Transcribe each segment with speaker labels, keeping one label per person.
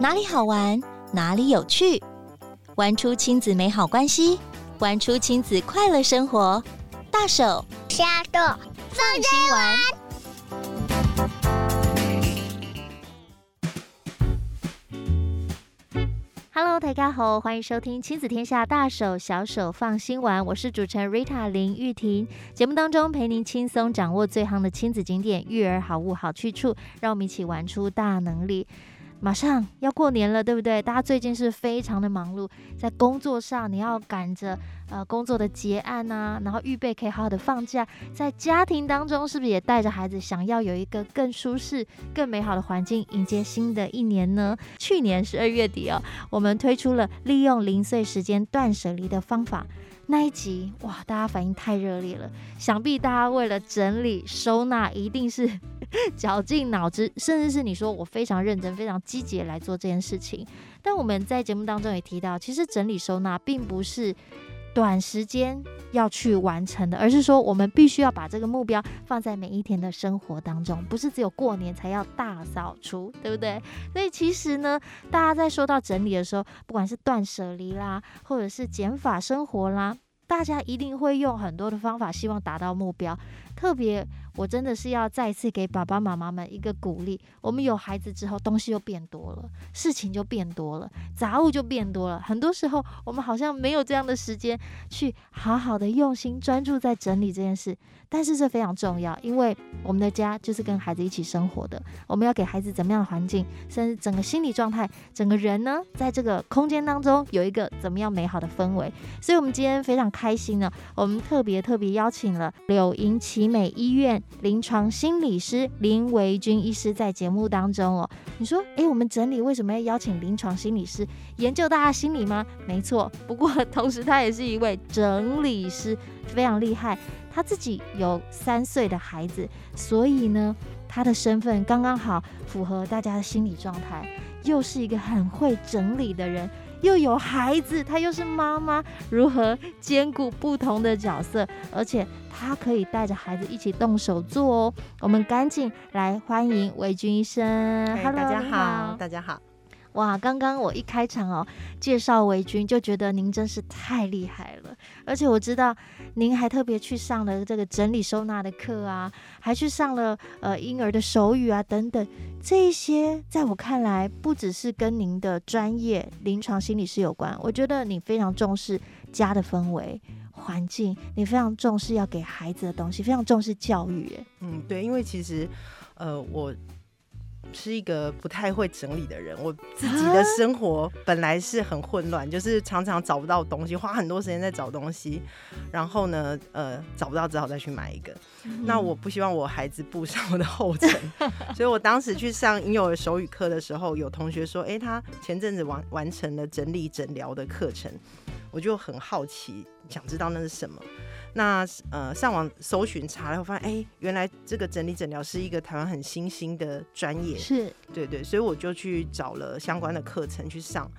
Speaker 1: 哪里好玩，哪里有趣，玩出亲子美好关系，玩出亲子快乐生活。大手
Speaker 2: 小手放心玩。
Speaker 3: Hello，大家好，欢迎收听亲子天下大手小手放心玩，我是主持人 Rita 林玉婷。节目当中陪您轻松掌握最夯的亲子景点、育儿好物好去处，让我们一起玩出大能力。马上要过年了，对不对？大家最近是非常的忙碌，在工作上你要赶着呃工作的结案啊，然后预备可以好好的放假。在家庭当中，是不是也带着孩子，想要有一个更舒适、更美好的环境，迎接新的一年呢？去年十二月底哦，我们推出了利用零碎时间断舍离的方法。那一集哇，大家反应太热烈了，想必大家为了整理收纳，一定是 绞尽脑汁，甚至是你说我非常认真、非常积极来做这件事情。但我们在节目当中也提到，其实整理收纳并不是短时间要去完成的，而是说我们必须要把这个目标放在每一天的生活当中，不是只有过年才要大扫除，对不对？所以其实呢，大家在说到整理的时候，不管是断舍离啦，或者是减法生活啦。大家一定会用很多的方法，希望达到目标。特别，我真的是要再次给爸爸妈妈们一个鼓励。我们有孩子之后，东西就变多了，事情就变多了，杂物就变多了。很多时候，我们好像没有这样的时间去好好的用心专注在整理这件事。但是这非常重要，因为我们的家就是跟孩子一起生活的。我们要给孩子怎么样的环境，甚至整个心理状态，整个人呢，在这个空间当中有一个怎么样美好的氛围。所以，我们今天非常开心呢，我们特别特别邀请了柳莹琪美医院临床心理师林维君医师在节目当中哦。你说，诶，我们整理为什么要邀请临床心理师研究大家心理吗？没错，不过 同时他也是一位整理师，非常厉害。他自己有三岁的孩子，所以呢，他的身份刚刚好符合大家的心理状态，又是一个很会整理的人。又有孩子，她又是妈妈，如何兼顾不同的角色？而且她可以带着孩子一起动手做哦。我们赶紧来欢迎魏军医生。
Speaker 4: Hello，大家好，大家好。
Speaker 3: 哇，刚刚我一开场哦，介绍维君就觉得您真是太厉害了，而且我知道您还特别去上了这个整理收纳的课啊，还去上了呃婴儿的手语啊等等，这一些在我看来不只是跟您的专业临床心理师有关，我觉得你非常重视家的氛围环境，你非常重视要给孩子的东西，非常重视教育。
Speaker 4: 嗯，对，因为其实呃我。是一个不太会整理的人，我自己的生活本来是很混乱，就是常常找不到东西，花很多时间在找东西，然后呢，呃，找不到只好再去买一个。嗯、那我不希望我孩子步上我的后尘，所以我当时去上婴幼儿手语课的时候，有同学说，哎、欸，他前阵子完完成了整理诊疗的课程，我就很好奇，想知道那是什么。那呃，上网搜寻查了，我发现哎、欸，原来这个整理诊疗是一个台湾很新兴的专业，
Speaker 3: 是
Speaker 4: 对对，所以我就去找了相关的课程去上。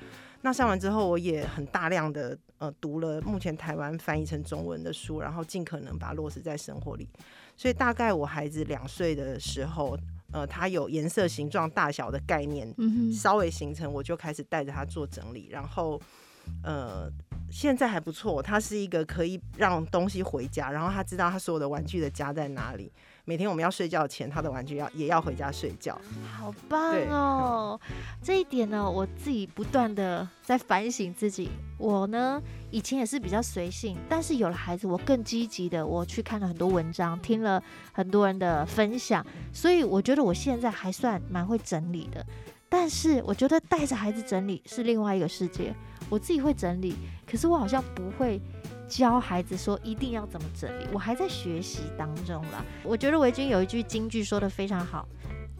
Speaker 4: 那上完之后，我也很大量的呃读了目前台湾翻译成中文的书，然后尽可能把它落实在生活里。所以大概我孩子两岁的时候，呃，他有颜色、形状、大小的概念，稍微形成，我就开始带着他做整理，然后呃。现在还不错，他是一个可以让东西回家，然后他知道他所有的玩具的家在哪里。每天我们要睡觉前，他的玩具要也要回家睡觉。
Speaker 3: 好棒哦！这一点呢，我自己不断的在反省自己。我呢，以前也是比较随性，但是有了孩子，我更积极的，我去看了很多文章，听了很多人的分享，所以我觉得我现在还算蛮会整理的。但是我觉得带着孩子整理是另外一个世界。我自己会整理，可是我好像不会教孩子说一定要怎么整理，我还在学习当中啦。我觉得维君有一句金句说得非常好：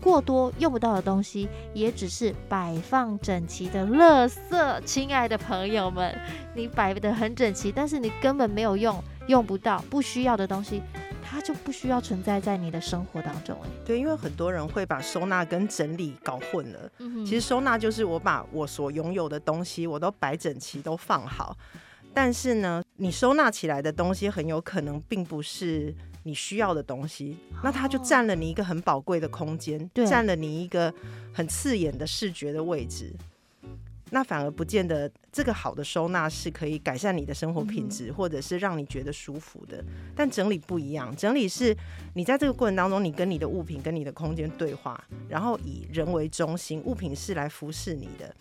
Speaker 3: 过多用不到的东西，也只是摆放整齐的垃圾。亲爱的朋友们，你摆得很整齐，但是你根本没有用，用不到，不需要的东西。它就不需要存在在你的生活当中。
Speaker 4: 对，因为很多人会把收纳跟整理搞混了。嗯，其实收纳就是我把我所拥有的东西我都摆整齐，都放好。但是呢，你收纳起来的东西很有可能并不是你需要的东西，那它就占了你一个很宝贵的空间，
Speaker 3: 对，
Speaker 4: 占了你一个很刺眼的视觉的位置。那反而不见得这个好的收纳是可以改善你的生活品质，或者是让你觉得舒服的。但整理不一样，整理是你在这个过程当中，你跟你的物品、跟你的空间对话，然后以人为中心，物品是来服侍你的。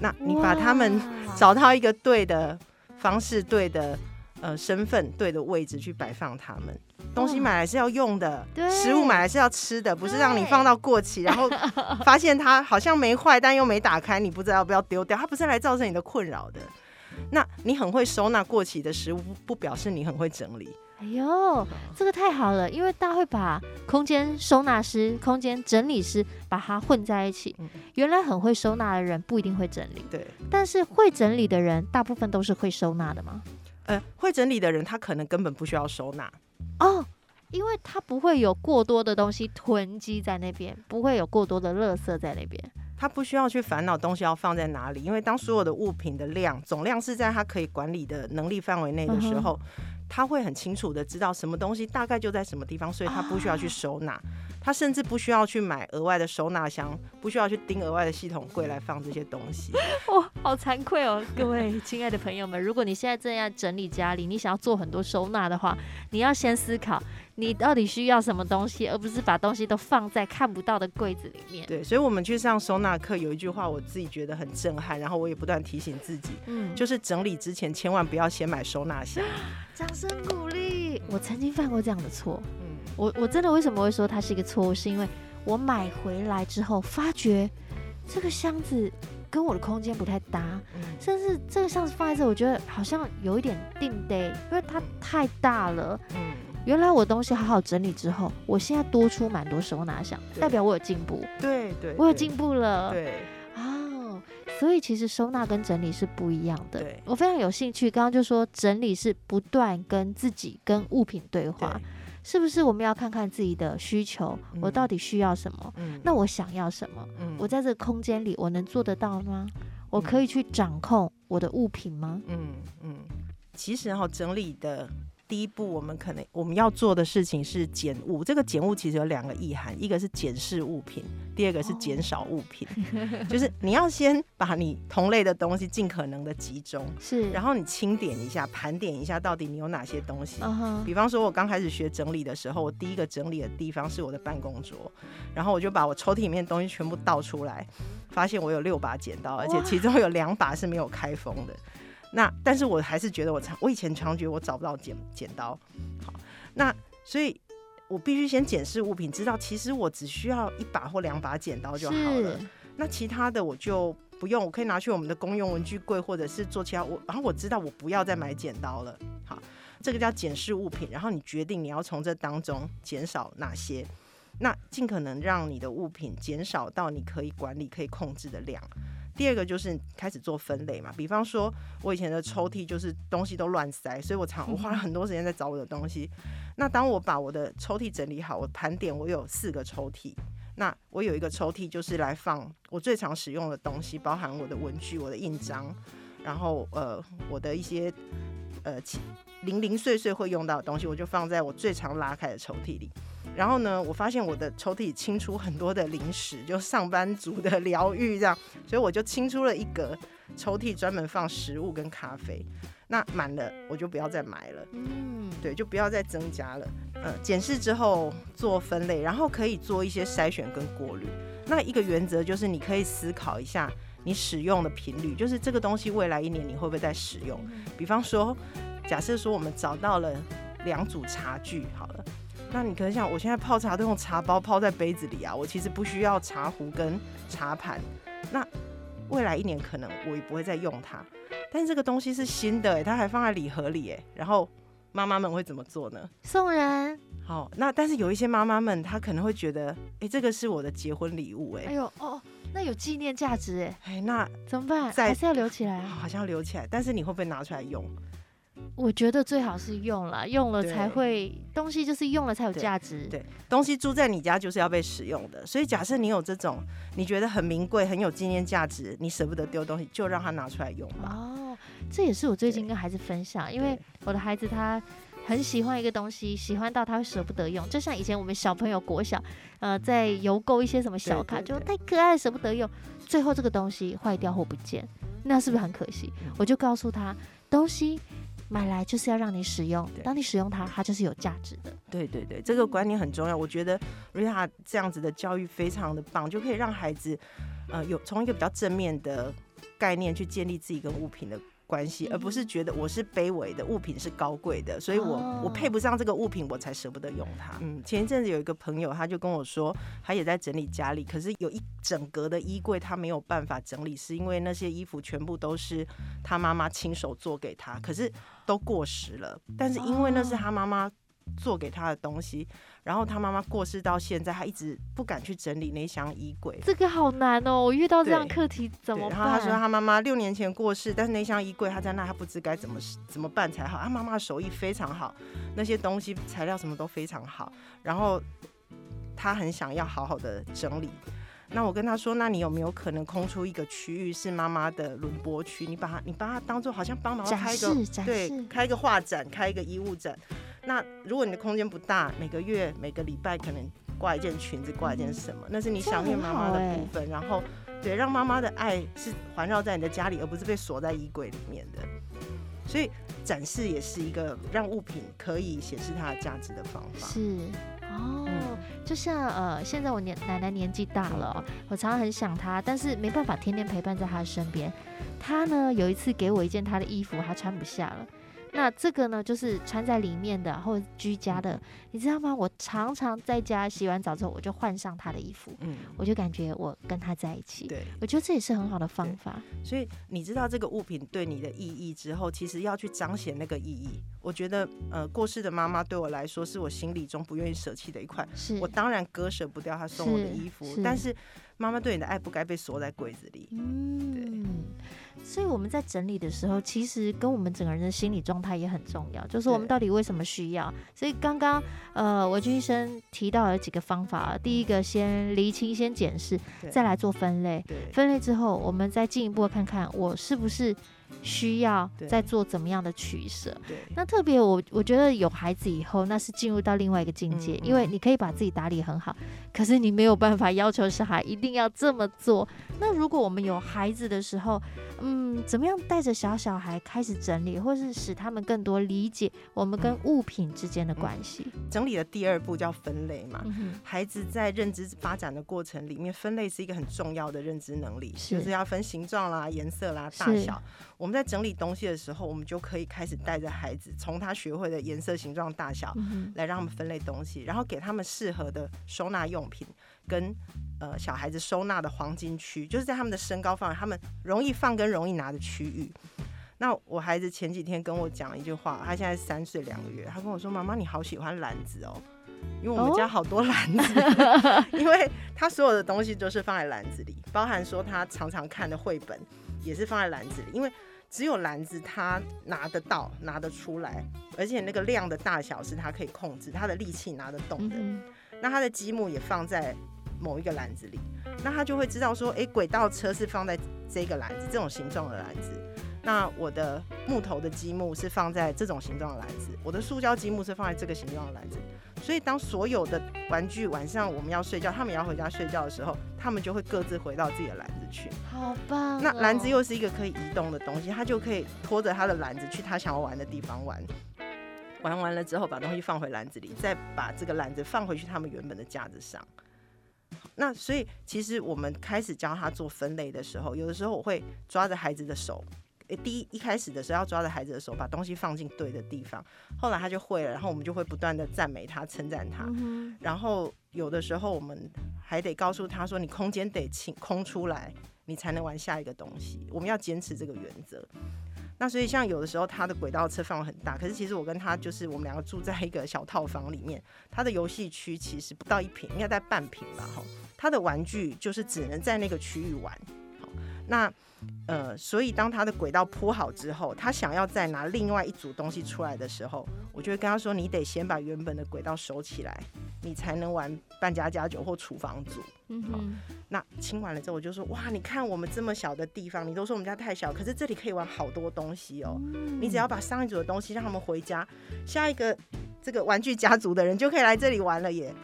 Speaker 4: 那你把他们找到一个对的方式、对的呃身份、对的位置去摆放他们。东西买来是要用的，食物买来是要吃的，不是让你放到过期，然后 发现它好像没坏，但又没打开，你不知道要不要丢掉。它不是来造成你的困扰的。那你很会收纳过期的食物，不表示你很会整理。
Speaker 3: 哎呦，这个太好了，因为大家会把空间收纳师、空间整理师把它混在一起。原来很会收纳的人不一定会整理，
Speaker 4: 对。
Speaker 3: 但是会整理的人，大部分都是会收纳的吗？
Speaker 4: 呃，会整理的人，他可能根本不需要收纳。
Speaker 3: 哦，因为他不会有过多的东西囤积在那边，不会有过多的垃圾在那边，
Speaker 4: 他不需要去烦恼东西要放在哪里，因为当所有的物品的量总量是在他可以管理的能力范围内的时候，他会很清楚的知道什么东西大概就在什么地方，所以他不需要去收纳。他甚至不需要去买额外的收纳箱，不需要去盯额外的系统柜来放这些东西。
Speaker 3: 哇，好惭愧哦，各位亲爱的朋友们，如果你现在正在整理家里，你想要做很多收纳的话，你要先思考你到底需要什么东西，而不是把东西都放在看不到的柜子里面。
Speaker 4: 对，所以我们去上收纳课，有一句话我自己觉得很震撼，然后我也不断提醒自己，嗯，就是整理之前千万不要先买收纳箱。
Speaker 3: 掌声鼓励！我曾经犯过这样的错。嗯我我真的为什么会说它是一个错误？是因为我买回来之后发觉这个箱子跟我的空间不太搭，嗯、甚至这个箱子放在这，我觉得好像有一点定得，因为它太大了。嗯，原来我东西好好整理之后，我现在多出蛮多收纳箱，代表我有进步。
Speaker 4: 对对，
Speaker 3: 我有进步了。
Speaker 4: 对
Speaker 3: 哦，所以其实收纳跟整理是不一样的。
Speaker 4: 对，
Speaker 3: 我非常有兴趣。刚刚就说整理是不断跟自己跟物品对话。是不是我们要看看自己的需求？嗯、我到底需要什么？嗯、那我想要什么？嗯、我在这个空间里，我能做得到吗？嗯、我可以去掌控我的物品吗？
Speaker 4: 嗯嗯，其实哈，整理的。第一步，我们可能我们要做的事情是减物。这个减物其实有两个意涵，一个是检视物品，第二个是减少物品。Oh. 就是你要先把你同类的东西尽可能的集中，
Speaker 3: 是，
Speaker 4: 然后你清点一下，盘点一下到底你有哪些东西。Uh huh. 比方说，我刚开始学整理的时候，我第一个整理的地方是我的办公桌，然后我就把我抽屉里面的东西全部倒出来，发现我有六把剪刀，而且其中有两把是没有开封的。那但是我还是觉得我常我以前常觉得我找不到剪剪刀，好，那所以我必须先检视物品，知道其实我只需要一把或两把剪刀就好了。那其他的我就不用，我可以拿去我们的公用文具柜，或者是做其他我，然后我知道我不要再买剪刀了。好，这个叫检视物品，然后你决定你要从这当中减少哪些，那尽可能让你的物品减少到你可以管理、可以控制的量。第二个就是开始做分类嘛，比方说我以前的抽屉就是东西都乱塞，所以我常我花了很多时间在找我的东西。那当我把我的抽屉整理好，我盘点我有四个抽屉，那我有一个抽屉就是来放我最常使用的东西，包含我的文具、我的印章，然后呃我的一些呃零零碎碎会用到的东西，我就放在我最常拉开的抽屉里。然后呢，我发现我的抽屉清出很多的零食，就上班族的疗愈这样，所以我就清出了一格抽屉，专门放食物跟咖啡。那满了，我就不要再买了。嗯，对，就不要再增加了。嗯，检视之后做分类，然后可以做一些筛选跟过滤。那一个原则就是，你可以思考一下你使用的频率，就是这个东西未来一年你会不会再使用？比方说，假设说我们找到了两组茶具，好了。那你可能想，我现在泡茶都用茶包泡在杯子里啊，我其实不需要茶壶跟茶盘。那未来一年可能我也不会再用它，但是这个东西是新的，欸，它还放在礼盒里，哎，然后妈妈们会怎么做呢？
Speaker 3: 送人。
Speaker 4: 好，那但是有一些妈妈们她可能会觉得，哎，这个是我的结婚礼物，哎，
Speaker 3: 哎呦哦，那有纪念价值，哎，
Speaker 4: 哎，那
Speaker 3: 怎么办？还是要留起来？
Speaker 4: 啊好像要留起来，但是你会不会拿出来用？
Speaker 3: 我觉得最好是用了，用了才
Speaker 4: 会
Speaker 3: 东西就是用了才有价值
Speaker 4: 对。对，东西住在你家就是要被使用的，所以假设你有这种你觉得很名贵、很有纪念价值，你舍不得丢东西，就让他拿出来用吧。
Speaker 3: 哦，这也是我最近跟孩子分享，因为我的孩子他很喜欢一个东西，喜欢到他会舍不得用。就像以前我们小朋友国小，呃，在邮购一些什么小卡，就太可爱舍不得用，最后这个东西坏掉或不见，那是不是很可惜？我就告诉他，东西买来就是要让你使用，当你使用它，它就是有价值的。
Speaker 4: 对对对，这个观念很重要。我觉得 Rita 这样子的教育非常的棒，就可以让孩子，呃，有从一个比较正面的概念去建立自己跟物品的关系，而不是觉得我是卑微的，物品是高贵的，所以我我配不上这个物品，我才舍不得用它。嗯，前一阵子有一个朋友，他就跟我说，他也在整理家里，可是有一整格的衣柜，他没有办法整理，是因为那些衣服全部都是他妈妈亲手做给他，可是都过时了。但是因为那是他妈妈做给他的东西。然后他妈妈过世到现在，他一直不敢去整理那箱衣柜。这个好难哦，我遇到这样课题怎么办？然后他说他妈妈六年前过世，但是那箱衣柜他在那，他不知该怎么怎么办才好。他妈妈的手艺非常好，那些东西材料什么都非常好。然后他很想要好好的整理。那我跟他说，那你有没有可能空出一个区域是妈妈的轮播区？你把它，你把它当做好像帮忙开一个对，开一个画展，开一个衣物展。那如果你的空间不大，每个月每个礼拜可能挂一件裙子，挂一件什么，那是你想念妈妈的部分。然后，对，让妈妈的爱是环绕在你的家里，而不是被锁在衣柜里面的。所以展示也是一个让物品可以显示它的价值的方法。
Speaker 3: 是哦，嗯、就像呃，现在我年奶奶年纪大了，我常常很想她，但是没办法天天陪伴在她身边。她呢，有一次给我一件她的衣服，她穿不下了。那这个呢，就是穿在里面的或者居家的，你知道吗？我常常在家洗完澡之后，我就换上他的衣服，嗯，我就感觉我跟他在一起。对，我觉得这也是很好的方法。
Speaker 4: 所以你知道这个物品对你的意义之后，其实要去彰显那个意义。我觉得，呃，过世的妈妈对我来说，是我心里中不愿意舍弃的一块。是我当然割舍不掉她送我的衣服，但是妈妈对你的爱不该被锁在柜子里。嗯，对。
Speaker 3: 所以我们在整理的时候，其实跟我们整个人的心理状态也很重要，就是我们到底为什么需要。所以刚刚呃，文君医生提到了几个方法，第一个先厘清、先检视，再来做分类。分类之后，我们再进一步看看我是不是。需要再做怎么样的取舍？那特别我我觉得有孩子以后，那是进入到另外一个境界，因为你可以把自己打理很好，可是你没有办法要求小孩一定要这么做。那如果我们有孩子的时候，嗯，怎么样带着小小孩开始整理，或是使他们更多理解我们跟物品之间的关系？
Speaker 4: 整理的第二步叫分类嘛。孩子在认知发展的过程里面，分类是一个很重要的认知能力，就是要分形状啦、颜色啦、大小。我们在整理东西的时候，我们就可以开始带着孩子，从他学会的颜色、形状、大小，来让他们分类东西，然后给他们适合的收纳用品，跟呃小孩子收纳的黄金区，就是在他们的身高范围，他们容易放跟容易拿的区域。那我孩子前几天跟我讲了一句话，他现在三岁两个月，他跟我说：“妈妈，你好喜欢篮子哦，因为我们家好多篮子，哦、因为他所有的东西都是放在篮子里，包含说他常常看的绘本也是放在篮子里，因为。”只有篮子，他拿得到、拿得出来，而且那个量的大小是他可以控制，他的力气拿得动的。嗯、那他的积木也放在某一个篮子里，那他就会知道说，哎，轨道车是放在这个篮子，这种形状的篮子。那我的木头的积木是放在这种形状的篮子，我的塑胶积木是放在这个形状的篮子。所以当所有的玩具晚上我们要睡觉，他们也要回家睡觉的时候，他们就会各自回到自己的篮子。
Speaker 3: 好棒哦！
Speaker 4: 那篮子又是一个可以移动的东西，他就可以拖着他的篮子去他想要玩的地方玩。玩完了之后，把东西放回篮子里，再把这个篮子放回去他们原本的架子上。那所以，其实我们开始教他做分类的时候，有的时候我会抓着孩子的手，诶，第一一开始的时候要抓着孩子的手，把东西放进对的地方。后来他就会了，然后我们就会不断的赞美他、称赞他。然后有的时候我们。还得告诉他说，你空间得清空出来，你才能玩下一个东西。我们要坚持这个原则。那所以像有的时候他的轨道车范围很大，可是其实我跟他就是我们两个住在一个小套房里面，他的游戏区其实不到一平，应该在半平吧。哈，他的玩具就是只能在那个区域玩。好，那呃，所以当他的轨道铺好之后，他想要再拿另外一组东西出来的时候，我就会跟他说，你得先把原本的轨道收起来。你才能玩半家家酒或厨房组，嗯哼，那清完了之后，我就说哇，你看我们这么小的地方，你都说我们家太小，可是这里可以玩好多东西哦。你只要把上一组的东西让他们回家，下一个这个玩具家族的人就可以来这里玩了耶。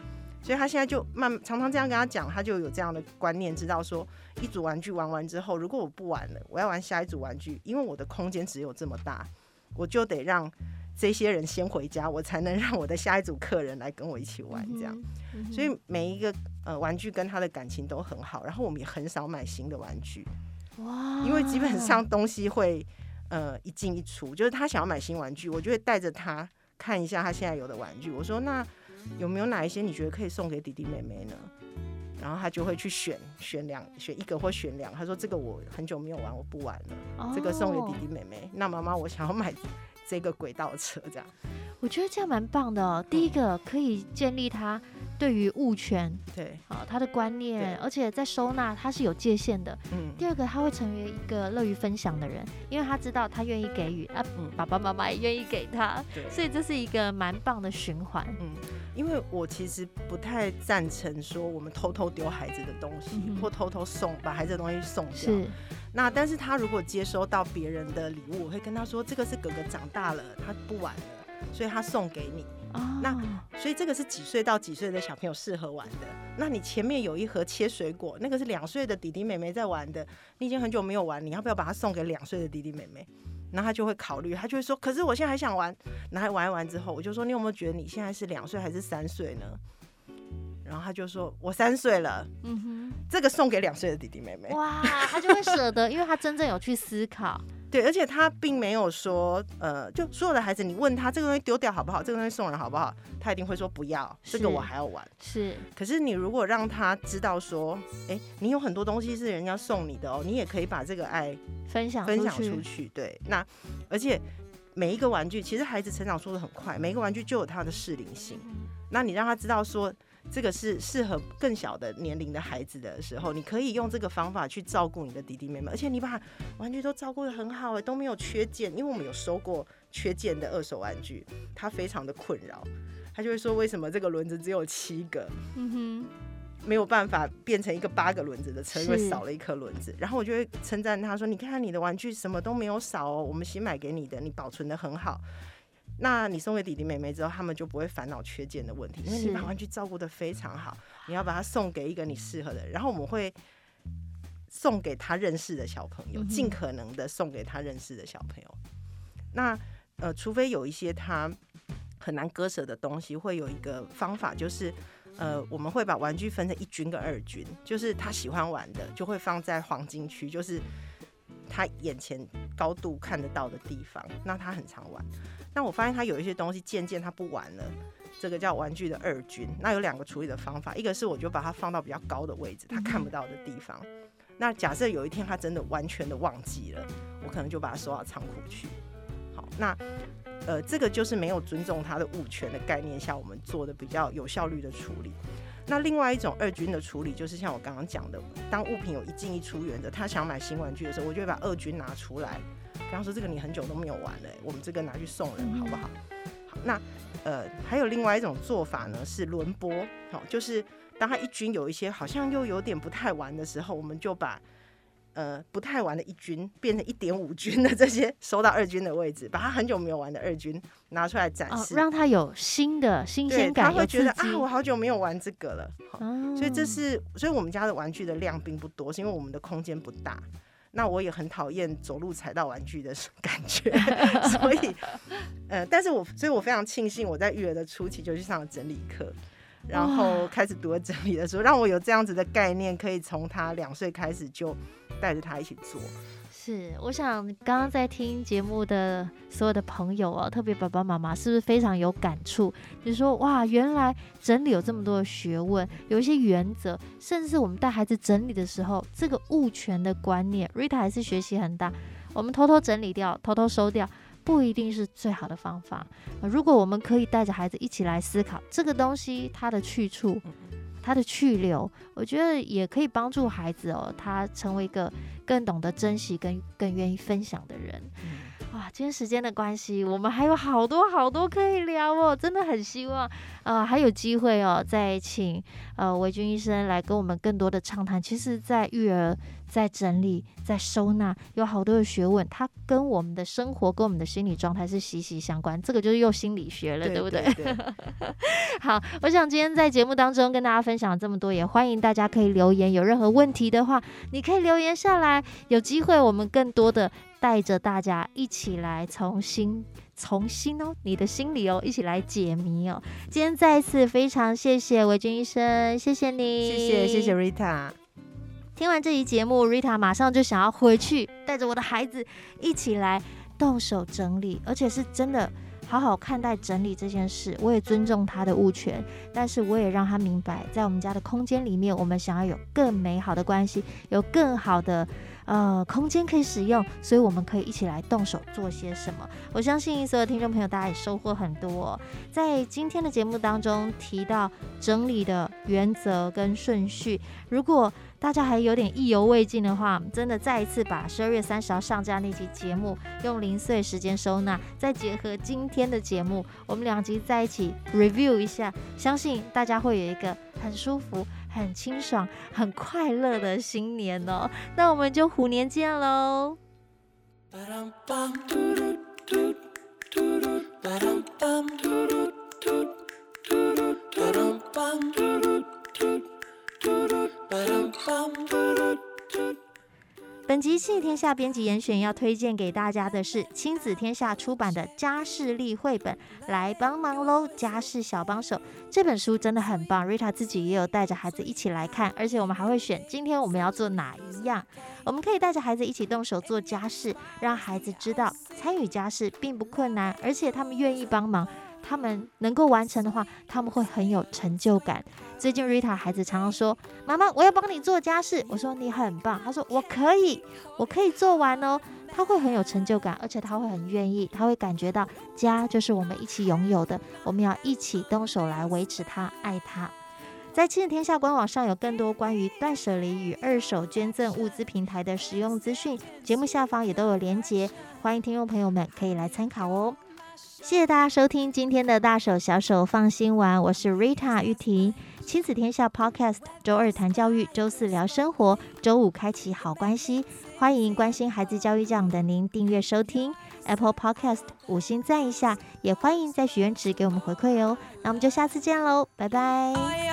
Speaker 4: 所以他现在就慢常常这样跟他讲，他就有这样的观念，知道说一组玩具玩完之后，如果我不玩了，我要玩下一组玩具，因为我的空间只有这么大，我就得让这些人先回家，我才能让我的下一组客人来跟我一起玩这样。所以每一个。呃，玩具跟他的感情都很好，然后我们也很少买新的玩具，哇，因为基本上东西会呃一进一出，就是他想要买新玩具，我就会带着他看一下他现在有的玩具，我说那有没有哪一些你觉得可以送给弟弟妹妹呢？然后他就会去选选两选一个或选两，他说这个我很久没有玩，我不玩了，哦、这个送给弟弟妹妹。那妈妈，我想要买这个轨道车，这样
Speaker 3: 我觉得这样蛮棒的哦。第一个可以建立他。对于物权，
Speaker 4: 对，
Speaker 3: 好，他的观念，而且在收纳他是有界限的。嗯，第二个他会成为一个乐于分享的人，因为他知道他愿意给予啊，嗯，爸爸妈妈也愿意给他，对，所以这是一个蛮棒的循环。
Speaker 4: 嗯，因为我其实不太赞成说我们偷偷丢孩子的东西，嗯、或偷偷送把孩子的东西送掉。是，那但是他如果接收到别人的礼物，我会跟他说，这个是哥哥长大了，他不玩了，所以他送给你。那所以这个是几岁到几岁的小朋友适合玩的？那你前面有一盒切水果，那个是两岁的弟弟妹妹在玩的，你已经很久没有玩，你要不要把它送给两岁的弟弟妹妹？然后他就会考虑，他就会说，可是我现在还想玩。然后玩一玩之后，我就说，你有没有觉得你现在是两岁还是三岁呢？然后他就说，我三岁了。嗯哼，这个送给两岁的弟弟妹妹。
Speaker 3: 哇，他就会舍得，因为他真正有去思考。
Speaker 4: 对，而且他并没有说，呃，就所有的孩子，你问他这个东西丢掉好不好，这个东西送人好不好，他一定会说不要，这个我还要玩。
Speaker 3: 是，
Speaker 4: 可是你如果让他知道说，哎，你有很多东西是人家送你的哦，你也可以把这个爱
Speaker 3: 分享
Speaker 4: 分享出去。对，那而且每一个玩具，其实孩子成长速度很快，每一个玩具就有它的适龄性。那你让他知道说。这个是适合更小的年龄的孩子的时候，你可以用这个方法去照顾你的弟弟妹妹，而且你把玩具都照顾的很好，哎，都没有缺件。因为我们有收过缺件的二手玩具，他非常的困扰，他就会说，为什么这个轮子只有七个，嗯哼，没有办法变成一个八个轮子的车，因为少了一颗轮子。然后我就会称赞他说，你看你的玩具什么都没有少哦，我们新买给你的，你保存的很好。那你送给弟弟妹妹之后，他们就不会烦恼缺件的问题，因为你把玩具照顾的非常好。你要把它送给一个你适合的人，然后我们会送给他认识的小朋友，尽可能的送给他认识的小朋友。那呃，除非有一些他很难割舍的东西，会有一个方法，就是呃，我们会把玩具分成一军跟二军，就是他喜欢玩的就会放在黄金区，就是他眼前高度看得到的地方，那他很常玩。那我发现他有一些东西渐渐他不玩了，这个叫玩具的二军。那有两个处理的方法，一个是我就把它放到比较高的位置，他看不到的地方。那假设有一天他真的完全的忘记了，我可能就把它收到仓库去。好，那呃这个就是没有尊重他的物权的概念下，我们做的比较有效率的处理。那另外一种二军的处理，就是像我刚刚讲的，当物品有一进一出原则，他想买新玩具的时候，我就会把二军拿出来。比方说，这个你很久都没有玩了，我们这个拿去送人好不好？好，那呃还有另外一种做法呢，是轮播，好，就是当他一军有一些好像又有点不太玩的时候，我们就把呃不太玩的一军变成一点五军的这些收到二军的位置，把他很久没有玩的二军拿出来展示，
Speaker 3: 哦、让他有新的新鲜感，
Speaker 4: 他会觉得啊，我好久没有玩这个了。好，所以这是，所以我们家的玩具的量并不多，是因为我们的空间不大。那我也很讨厌走路踩到玩具的感觉，所以，呃，但是我，所以我非常庆幸我在育儿的初期就去上了整理课，然后开始读了整理的书，让我有这样子的概念，可以从他两岁开始就带着他一起做。
Speaker 3: 是，我想刚刚在听节目的所有的朋友哦，特别爸爸妈妈是不是非常有感触？就是说，哇，原来整理有这么多的学问，有一些原则，甚至我们带孩子整理的时候，这个物权的观念，Rita 还是学习很大。我们偷偷整理掉，偷偷收掉，不一定是最好的方法。如果我们可以带着孩子一起来思考这个东西它的去处。他的去留，我觉得也可以帮助孩子哦，他成为一个更懂得珍惜、跟更愿意分享的人。哇，今天时间的关系，我们还有好多好多可以聊哦，真的很希望，呃，还有机会哦，再请呃维军医生来跟我们更多的畅谈。其实，在育儿、在整理、在收纳，有好多的学问，它跟我们的生活、跟我们的心理状态是息息相关。这个就是又心理学了，对，对不对？对对 好，我想今天在节目当中跟大家分享这么多，也欢迎大家可以留言，有任何问题的话，你可以留言下来。有机会，我们更多的。带着大家一起来重新、重新哦，你的心里哦，一起来解谜哦。今天再一次非常谢谢维君医生，谢谢你，
Speaker 4: 谢谢谢谢 Rita。
Speaker 3: 听完这期节目，Rita 马上就想要回去，带着我的孩子一起来动手整理，而且是真的好好看待整理这件事。我也尊重他的物权，但是我也让他明白，在我们家的空间里面，我们想要有更美好的关系，有更好的。呃，空间可以使用，所以我们可以一起来动手做些什么。我相信所有听众朋友，大家也收获很多。在今天的节目当中提到整理的原则跟顺序，如果大家还有点意犹未尽的话，真的再一次把十二月三十号上架那期节目用零碎时间收纳，再结合今天的节目，我们两集在一起 review 一下，相信大家会有一个很舒服。很清爽、很快乐的新年哦，那我们就虎年见喽！本集《亲子天下》编辑严选要推荐给大家的是亲子天下出版的家事力绘本，来帮忙喽！家事小帮手这本书真的很棒，Rita 自己也有带着孩子一起来看，而且我们还会选今天我们要做哪一样，我们可以带着孩子一起动手做家事，让孩子知道参与家事并不困难，而且他们愿意帮忙。他们能够完成的话，他们会很有成就感。最近 Rita 孩子常常说：“妈妈，我要帮你做家事。”我说：“你很棒。”他说：“我可以，我可以做完哦。”他会很有成就感，而且他会很愿意，他会感觉到家就是我们一起拥有的，我们要一起动手来维持它、爱它。在亲子天下官网上有更多关于断舍离与二手捐赠物资平台的实用资讯，节目下方也都有连结，欢迎听众朋友们可以来参考哦。谢谢大家收听今天的大手小手放心玩，我是 Rita 玉婷，亲子天下 Podcast，周二谈教育，周四聊生活，周五开启好关系。欢迎关心孩子教育这样的您订阅收听 Apple Podcast，五星赞一下，也欢迎在许愿池给我们回馈哦。那我们就下次见喽，拜拜。